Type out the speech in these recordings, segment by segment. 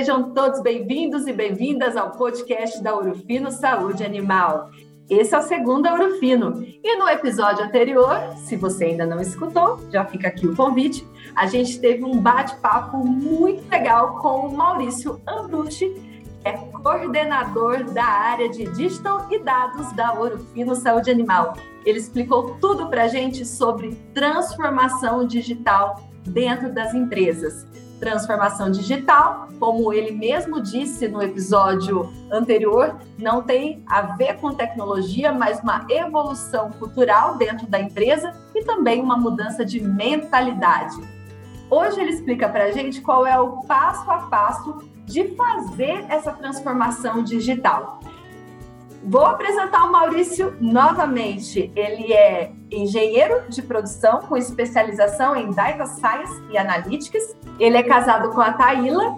Sejam todos bem-vindos e bem-vindas ao podcast da Urufino Saúde Animal. Esse é o segundo Urufino. E no episódio anterior, se você ainda não escutou, já fica aqui o convite, a gente teve um bate-papo muito legal com o Maurício Ambrucci, que é coordenador da área de Digital e Dados da Urufino Saúde Animal. Ele explicou tudo para a gente sobre transformação digital dentro das empresas transformação digital, como ele mesmo disse no episódio anterior, não tem a ver com tecnologia, mas uma evolução cultural dentro da empresa e também uma mudança de mentalidade. Hoje ele explica para a gente qual é o passo a passo de fazer essa transformação digital. Vou apresentar o Maurício novamente. Ele é engenheiro de produção com especialização em Data Science e Analytics. Ele é casado com a Taíla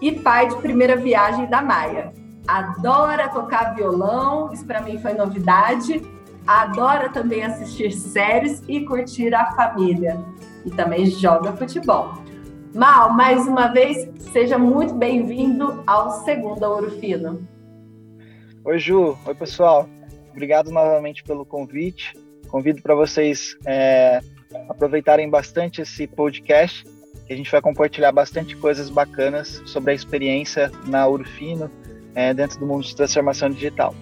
e pai de primeira viagem da Maia. Adora tocar violão, isso para mim foi novidade. Adora também assistir séries e curtir a família. E também joga futebol. Mal, mais uma vez, seja muito bem-vindo ao segundo Ouro Fino. Oi, Ju. Oi, pessoal. Obrigado novamente pelo convite. Convido para vocês é, aproveitarem bastante esse podcast, que a gente vai compartilhar bastante coisas bacanas sobre a experiência na Urfino, é, dentro do mundo de transformação digital.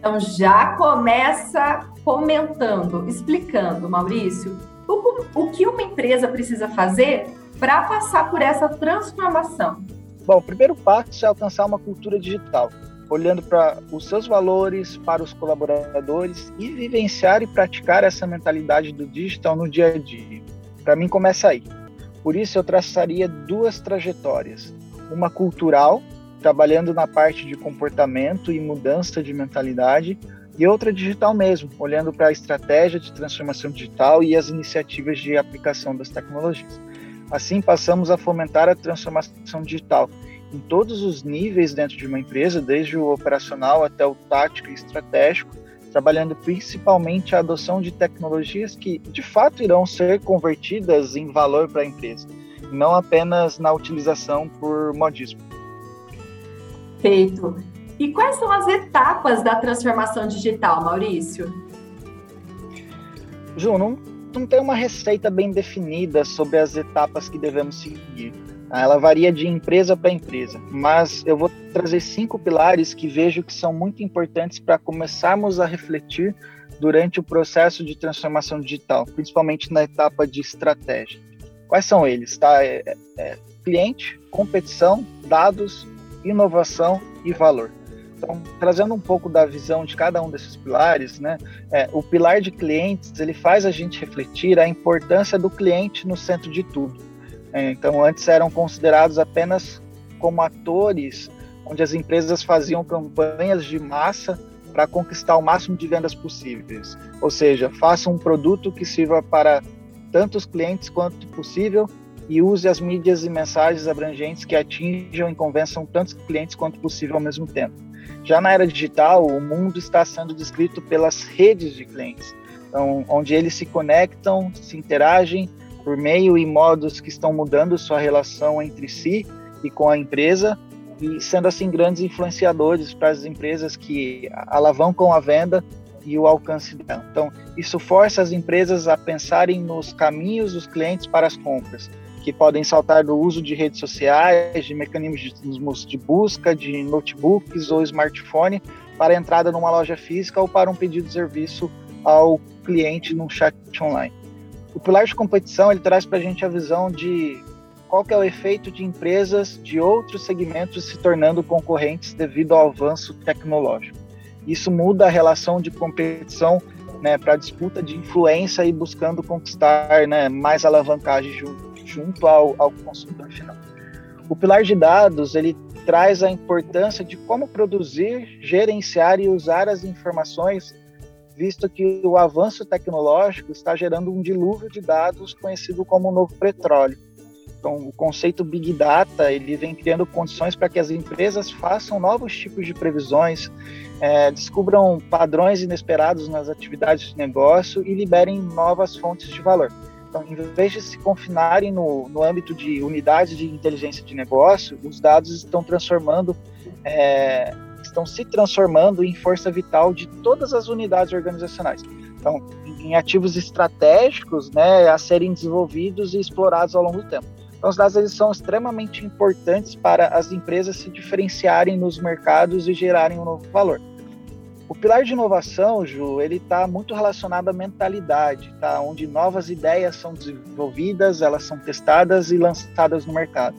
Então, já começa comentando, explicando, Maurício, o, o que uma empresa precisa fazer para passar por essa transformação. Bom, o primeiro passo é alcançar uma cultura digital olhando para os seus valores, para os colaboradores e vivenciar e praticar essa mentalidade do digital no dia a dia. Para mim, começa aí. Por isso, eu traçaria duas trajetórias: uma cultural, trabalhando na parte de comportamento e mudança de mentalidade, e outra digital mesmo, olhando para a estratégia de transformação digital e as iniciativas de aplicação das tecnologias. Assim, passamos a fomentar a transformação digital em todos os níveis dentro de uma empresa, desde o operacional até o tático e estratégico, trabalhando principalmente a adoção de tecnologias que de fato irão ser convertidas em valor para a empresa, não apenas na utilização por modismo. Feito. E quais são as etapas da transformação digital, Maurício? Ju, não, não tem uma receita bem definida sobre as etapas que devemos seguir ela varia de empresa para empresa, mas eu vou trazer cinco pilares que vejo que são muito importantes para começarmos a refletir durante o processo de transformação digital, principalmente na etapa de estratégia. Quais são eles? Tá? É, é, é cliente, competição, dados, inovação e valor. Então, trazendo um pouco da visão de cada um desses pilares, né, é, o pilar de clientes ele faz a gente refletir a importância do cliente no centro de tudo. É, então, antes eram considerados apenas como atores, onde as empresas faziam campanhas de massa para conquistar o máximo de vendas possíveis. Ou seja, faça um produto que sirva para tantos clientes quanto possível e use as mídias e mensagens abrangentes que atinjam e convençam tantos clientes quanto possível ao mesmo tempo. Já na era digital, o mundo está sendo descrito pelas redes de clientes, então, onde eles se conectam, se interagem por meio e modos que estão mudando sua relação entre si e com a empresa e sendo assim grandes influenciadores para as empresas que alavancam a venda e o alcance dela. Então, isso força as empresas a pensarem nos caminhos dos clientes para as compras, que podem saltar do uso de redes sociais, de mecanismos de busca, de notebooks ou smartphone, para a entrada numa loja física ou para um pedido de serviço ao cliente num chat online. O pilar de competição ele traz para a gente a visão de qual que é o efeito de empresas de outros segmentos se tornando concorrentes devido ao avanço tecnológico. Isso muda a relação de competição né, para disputa de influência e buscando conquistar né, mais alavancagem junto, junto ao, ao consumidor final. O pilar de dados ele traz a importância de como produzir, gerenciar e usar as informações visto que o avanço tecnológico está gerando um dilúvio de dados conhecido como novo petróleo. Então, o conceito Big Data ele vem criando condições para que as empresas façam novos tipos de previsões, é, descubram padrões inesperados nas atividades de negócio e liberem novas fontes de valor. Então, em vez de se confinarem no, no âmbito de unidades de inteligência de negócio, os dados estão transformando, é, estão se transformando em força vital de todas as unidades organizacionais. Então, em ativos estratégicos, né, a serem desenvolvidos e explorados ao longo do tempo. Então, os dados eles são extremamente importantes para as empresas se diferenciarem nos mercados e gerarem um novo valor. O pilar de inovação, Ju, ele está muito relacionado à mentalidade, tá? Onde novas ideias são desenvolvidas, elas são testadas e lançadas no mercado.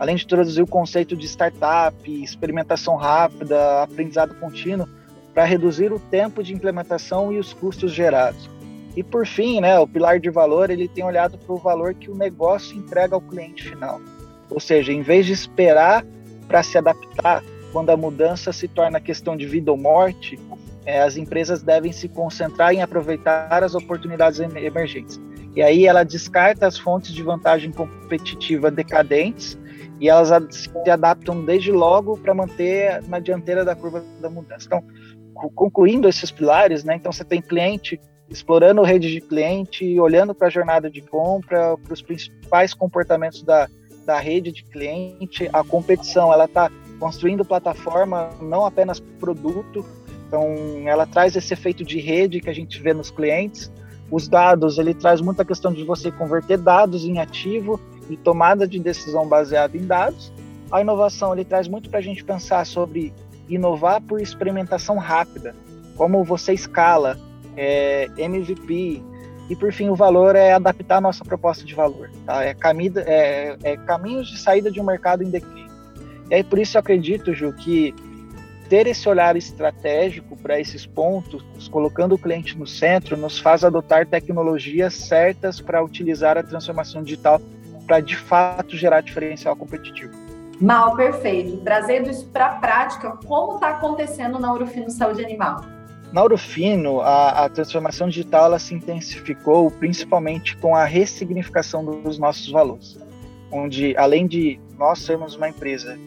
Além de introduzir o conceito de startup, experimentação rápida, aprendizado contínuo, para reduzir o tempo de implementação e os custos gerados. E por fim, né, o pilar de valor ele tem olhado para o valor que o negócio entrega ao cliente final. Ou seja, em vez de esperar para se adaptar, quando a mudança se torna questão de vida ou morte, é, as empresas devem se concentrar em aproveitar as oportunidades emergentes. E aí ela descarta as fontes de vantagem competitiva decadentes e elas se adaptam desde logo para manter na dianteira da curva da mudança. Então, concluindo esses pilares, né, então você tem cliente explorando rede de cliente, olhando para a jornada de compra, para os principais comportamentos da, da rede de cliente, a competição, ela está construindo plataforma, não apenas produto. Então, ela traz esse efeito de rede que a gente vê nos clientes. Os dados, ele traz muita questão de você converter dados em ativo e tomada de decisão baseada em dados. A inovação, ele traz muito para a gente pensar sobre inovar por experimentação rápida, como você escala, é, MVP, e por fim o valor é adaptar a nossa proposta de valor. Tá? É, camida, é, é caminhos de saída de um mercado em declínio. E aí por isso eu acredito, Ju, que ter esse olhar estratégico para esses pontos, colocando o cliente no centro, nos faz adotar tecnologias certas para utilizar a transformação digital para de fato gerar diferencial competitivo. Mal, perfeito. Trazendo isso para a prática, como está acontecendo na Urufino Saúde Animal? Na Urufino, a, a, transformação digital ela se intensificou principalmente com a ressignificação dos nossos valores, onde além de nós sermos uma empresa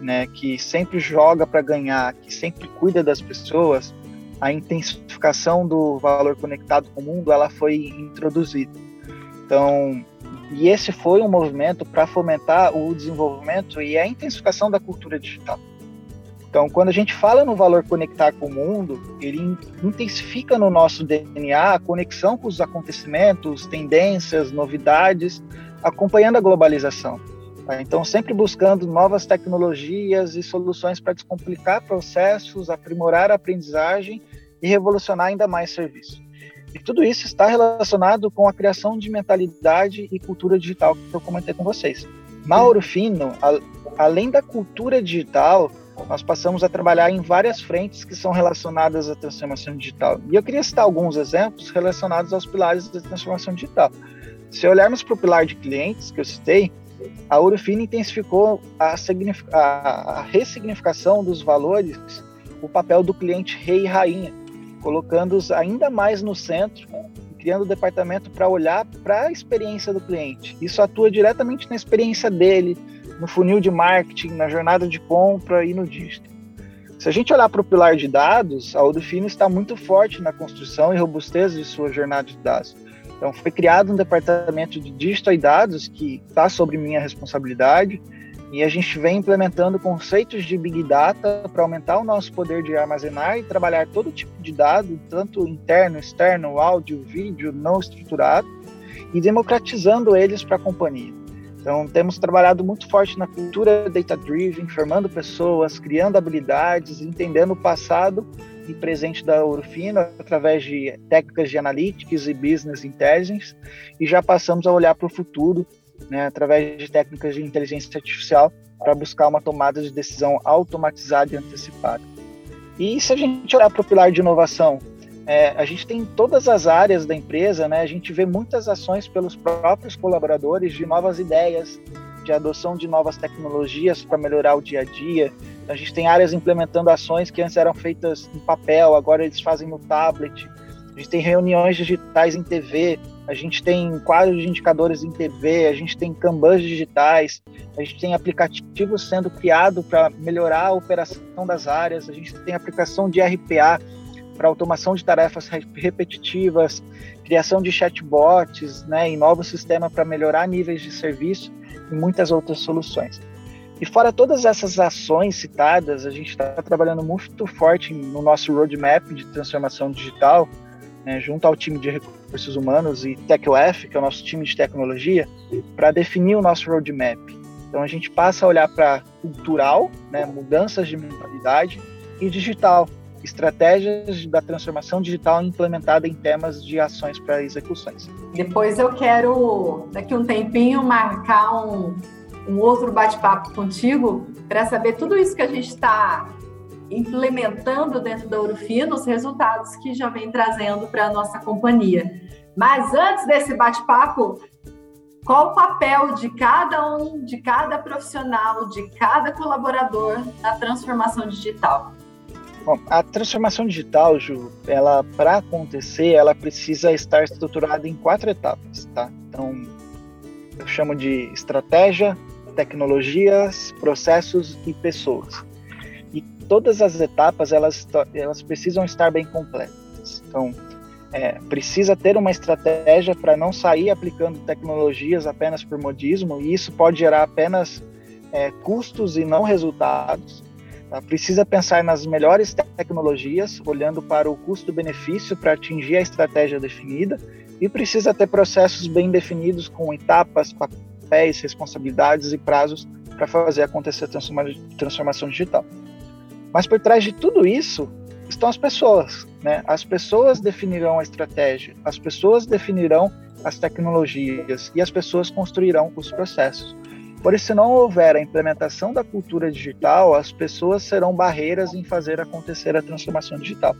né, que sempre joga para ganhar, que sempre cuida das pessoas, a intensificação do valor conectado com o mundo, ela foi introduzida. Então, e esse foi um movimento para fomentar o desenvolvimento e a intensificação da cultura digital. Então, quando a gente fala no valor conectar com o mundo, ele intensifica no nosso DNA a conexão com os acontecimentos, tendências, novidades, acompanhando a globalização. Tá? Então, sempre buscando novas tecnologias e soluções para descomplicar processos, aprimorar a aprendizagem e revolucionar ainda mais serviço. E tudo isso está relacionado com a criação de mentalidade e cultura digital que eu comentei com vocês. Mauro Fino, a, além da cultura digital, nós passamos a trabalhar em várias frentes que são relacionadas à transformação digital. E eu queria citar alguns exemplos relacionados aos pilares da transformação digital. Se olharmos para o pilar de clientes que eu citei, a Urufino intensificou a, a, ressignificação dos valores, o papel do cliente rei e rainha, colocando-os ainda mais no centro criando o departamento para olhar para a experiência do cliente. Isso atua diretamente na experiência dele, no funil de marketing, na jornada de compra e no digital. Se a gente olhar para o pilar de dados, a Udufino está muito forte na construção e robustez de sua jornada de dados. Então, foi criado um departamento de digital e dados que está sobre minha responsabilidade e a gente vem implementando conceitos de Big Data para aumentar o nosso poder de armazenar e trabalhar todo tipo de dado, tanto interno, externo, áudio, vídeo, não estruturado, e democratizando eles para a companhia. Então, temos trabalhado muito forte na cultura data-driven, formando pessoas, criando habilidades, entendendo o passado e presente da Urufino através de técnicas de analytics e business intelligence e já passamos a olhar para o futuro né, através de técnicas de inteligência artificial para buscar uma tomada de decisão automatizada e antecipada. E se a gente olhar para o pilar de inovação, é, a gente tem todas as áreas da empresa, né, a gente vê muitas ações pelos próprios colaboradores de novas ideias, de adoção de novas tecnologias para melhorar o dia a dia, a gente tem áreas implementando ações que antes eram feitas em papel, agora eles fazem no tablet. A gente tem reuniões digitais em TV, a gente tem quadros de indicadores em TV, a gente tem kanbans digitais, a gente tem aplicativos sendo criados para melhorar a operação das áreas, a gente tem aplicação de RPA para automação de tarefas repetitivas, criação de chatbots, né, e novos sistemas para melhorar níveis de serviço e muitas outras soluções. E fora todas essas ações citadas, a gente está trabalhando muito forte no nosso roadmap de transformação digital, né, junto ao time de recursos humanos e TechOF, que é o nosso time de tecnologia, para definir o nosso roadmap. Então a gente passa a olhar para cultural, né, mudanças de mentalidade, e digital, estratégias da transformação digital implementada em temas de ações para execuções. Depois eu quero, daqui um tempinho, marcar um, um outro bate-papo contigo para saber tudo isso que a gente está implementando dentro da Urufino, os resultados que já vem trazendo para a nossa companhia. Mas antes desse bate-papo, qual o papel de cada um, de cada profissional, de cada colaborador na transformação digital? Bom, a transformação digital, Ju, ela para acontecer, ela precisa estar estruturada em quatro etapas, tá? Então, eu chamo de estratégia, tecnologias, processos e pessoas. Todas as etapas elas, elas precisam estar bem completas. Então, é, precisa ter uma estratégia para não sair aplicando tecnologias apenas por modismo, e isso pode gerar apenas é, custos e não resultados. Tá? Precisa pensar nas melhores tecnologias, olhando para o custo-benefício para atingir a estratégia definida, e precisa ter processos bem definidos com etapas, papéis, responsabilidades e prazos para fazer acontecer a transformação digital. Mas por trás de tudo isso estão as pessoas. Né? As pessoas definirão a estratégia, as pessoas definirão as tecnologias e as pessoas construirão os processos. Por isso, se não houver a implementação da cultura digital, as pessoas serão barreiras em fazer acontecer a transformação digital.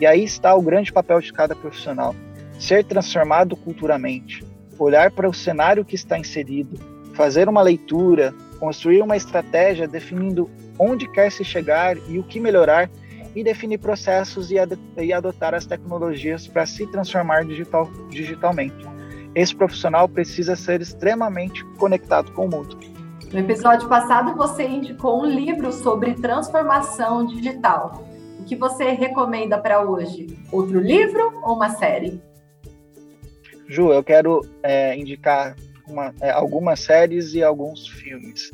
E aí está o grande papel de cada profissional: ser transformado culturalmente, olhar para o cenário que está inserido, fazer uma leitura, construir uma estratégia definindo onde quer se chegar e o que melhorar, e definir processos e, ad e adotar as tecnologias para se transformar digital, digitalmente. Esse profissional precisa ser extremamente conectado com o mundo. No episódio passado, você indicou um livro sobre transformação digital. O que você recomenda para hoje? Outro livro ou uma série? Ju, eu quero é, indicar uma, é, algumas séries e alguns filmes,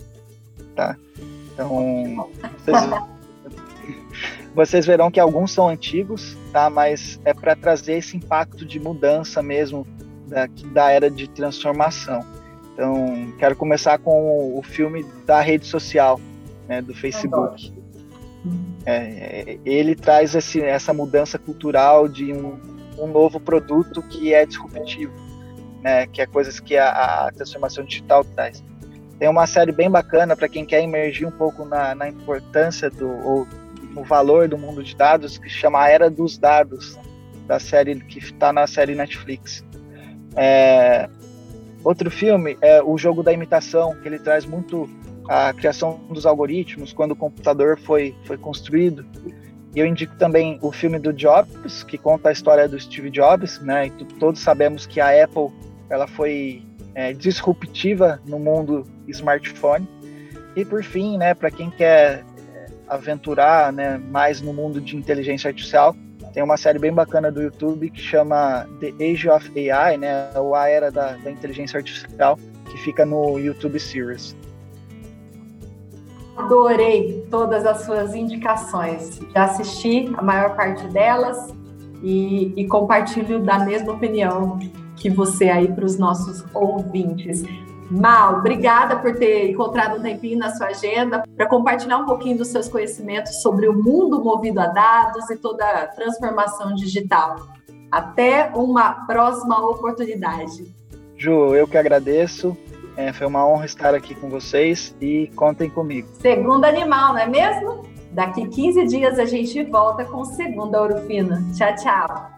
tá? Então, vocês, vocês, verão que alguns são antigos, tá? Mas é para trazer esse impacto de mudança mesmo da, da era de transformação. Então, quero começar com o filme da rede social, né, do Facebook. É, ele traz esse, essa mudança cultural de um, um novo produto que é disruptivo, né, que é coisas que a, a transformação digital traz. Tem uma série bem bacana para quem quer emergir um pouco na, na importância do ou no valor do mundo de dados que chama A Era dos Dados da série que está na série Netflix. É, outro filme é o jogo da imitação que ele traz muito a criação dos algoritmos quando o computador foi foi construído e eu indico também o filme do Jobs, que conta a história do Steve Jobs, né? E todos sabemos que a Apple ela foi é, disruptiva no mundo smartphone. E por fim, né, para quem quer é, aventurar, né, mais no mundo de inteligência artificial, tem uma série bem bacana do YouTube que chama The Age of AI, né, ou a era da, da inteligência artificial, que fica no YouTube Series. Adorei todas as suas indicações. Já assisti a maior parte delas e, e compartilho da mesma opinião que você aí para os nossos ouvintes. Mal, obrigada por ter encontrado um tempinho na sua agenda para compartilhar um pouquinho dos seus conhecimentos sobre o mundo movido a dados e toda a transformação digital. Até uma próxima oportunidade. Ju, eu que agradeço. É, foi uma honra estar aqui com vocês e contem comigo. Segundo animal, não é mesmo? Daqui 15 dias a gente volta com Segunda Ouro Fino. Tchau, tchau.